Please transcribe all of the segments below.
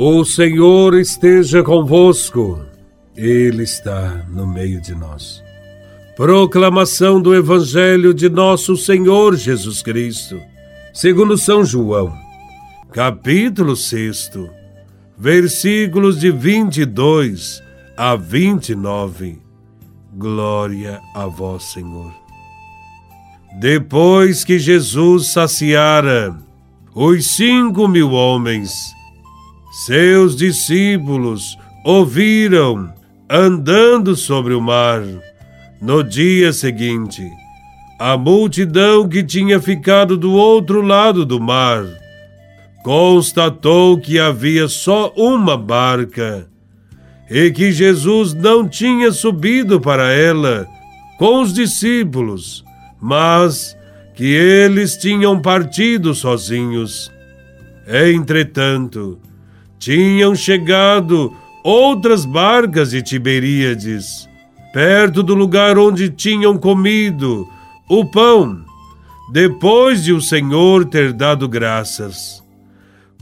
O Senhor esteja convosco, Ele está no meio de nós. Proclamação do Evangelho de Nosso Senhor Jesus Cristo, segundo São João, capítulo 6, versículos de 22 a 29. Glória a Vós, Senhor. Depois que Jesus saciara os cinco mil homens, seus discípulos ouviram andando sobre o mar. No dia seguinte, a multidão que tinha ficado do outro lado do mar constatou que havia só uma barca e que Jesus não tinha subido para ela com os discípulos, mas que eles tinham partido sozinhos. Entretanto, tinham chegado outras barcas de Tiberíades, perto do lugar onde tinham comido o pão, depois de o Senhor ter dado graças.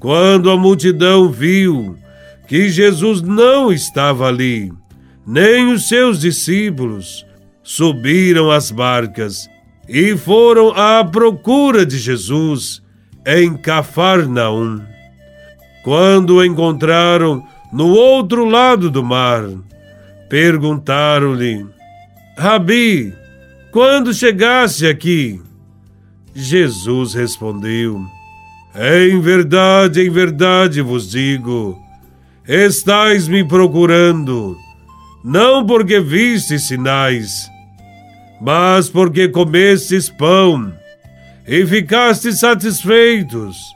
Quando a multidão viu que Jesus não estava ali, nem os seus discípulos, subiram as barcas e foram à procura de Jesus em Cafarnaum. Quando o encontraram no outro lado do mar, perguntaram-lhe: Rabi, quando chegaste aqui? Jesus respondeu: Em verdade, em verdade vos digo, estais me procurando, não porque viste sinais, mas porque comestes pão e ficastes satisfeitos.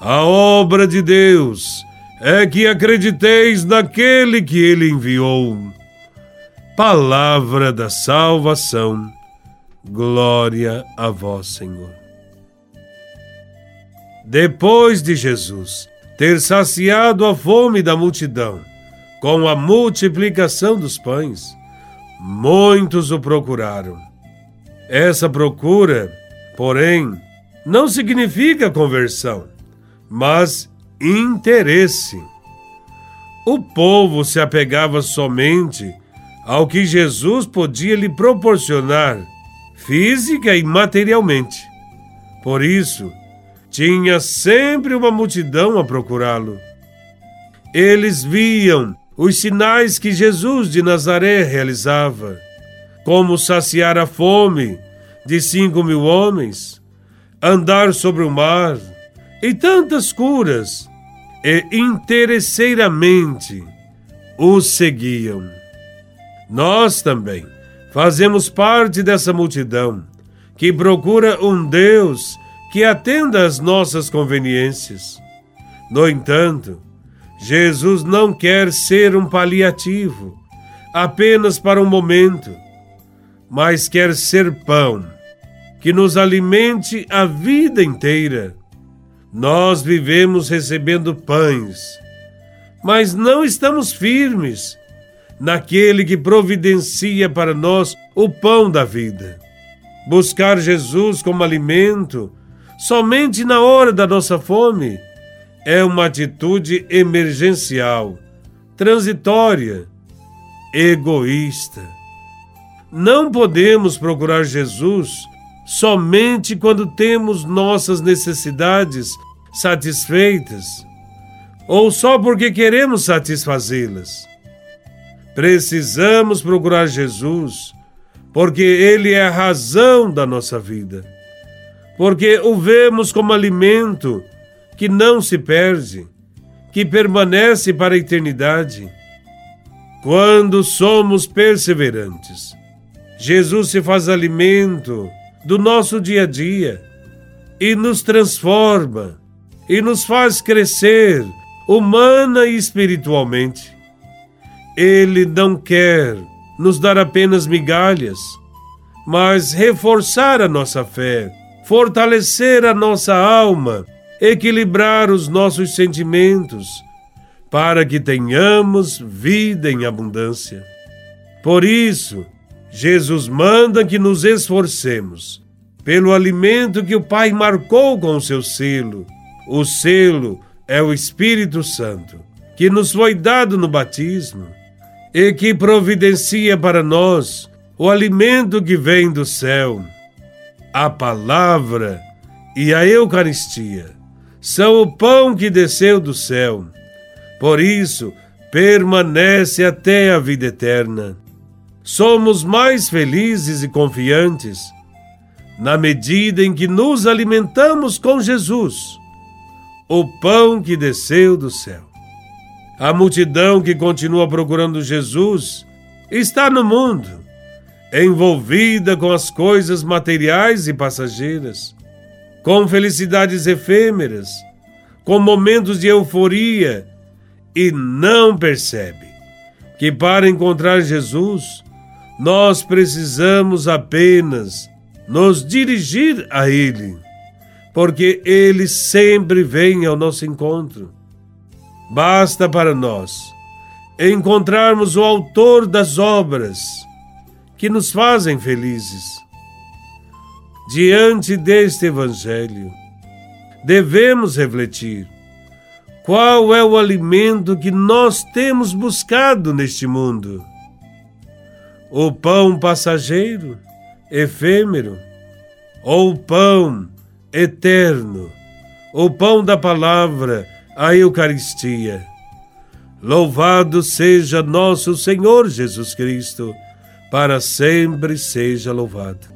a obra de Deus é que acrediteis naquele que ele enviou. Palavra da salvação. Glória a vós, Senhor. Depois de Jesus ter saciado a fome da multidão com a multiplicação dos pães, muitos o procuraram. Essa procura, porém, não significa conversão mas interesse. O povo se apegava somente ao que Jesus podia lhe proporcionar, física e materialmente. Por isso, tinha sempre uma multidão a procurá-lo. Eles viam os sinais que Jesus de Nazaré realizava, como saciar a fome de cinco mil homens, andar sobre o mar, e tantas curas, e interesseiramente os seguiam. Nós também fazemos parte dessa multidão que procura um Deus que atenda às nossas conveniências. No entanto, Jesus não quer ser um paliativo, apenas para um momento, mas quer ser pão que nos alimente a vida inteira nós vivemos recebendo pães, mas não estamos firmes naquele que providencia para nós o pão da vida. Buscar Jesus como alimento somente na hora da nossa fome é uma atitude emergencial, transitória, egoísta. Não podemos procurar Jesus somente quando temos nossas necessidades satisfeitas ou só porque queremos satisfazê-las. Precisamos procurar Jesus porque Ele é a razão da nossa vida, porque o vemos como alimento que não se perde, que permanece para a eternidade. Quando somos perseverantes, Jesus se faz alimento do nosso dia a dia e nos transforma e nos faz crescer humana e espiritualmente. Ele não quer nos dar apenas migalhas, mas reforçar a nossa fé, fortalecer a nossa alma, equilibrar os nossos sentimentos, para que tenhamos vida em abundância. Por isso, Jesus manda que nos esforcemos pelo alimento que o Pai marcou com o seu selo. O selo é o Espírito Santo, que nos foi dado no batismo e que providencia para nós o alimento que vem do céu. A palavra e a Eucaristia são o pão que desceu do céu. Por isso, permanece até a vida eterna. Somos mais felizes e confiantes na medida em que nos alimentamos com Jesus, o pão que desceu do céu. A multidão que continua procurando Jesus está no mundo, envolvida com as coisas materiais e passageiras, com felicidades efêmeras, com momentos de euforia e não percebe que para encontrar Jesus nós precisamos apenas nos dirigir a Ele, porque Ele sempre vem ao nosso encontro. Basta para nós encontrarmos o Autor das obras que nos fazem felizes. Diante deste Evangelho, devemos refletir qual é o alimento que nós temos buscado neste mundo. O pão passageiro? efêmero, ou pão eterno, o pão da palavra, a Eucaristia. Louvado seja nosso Senhor Jesus Cristo, para sempre seja louvado.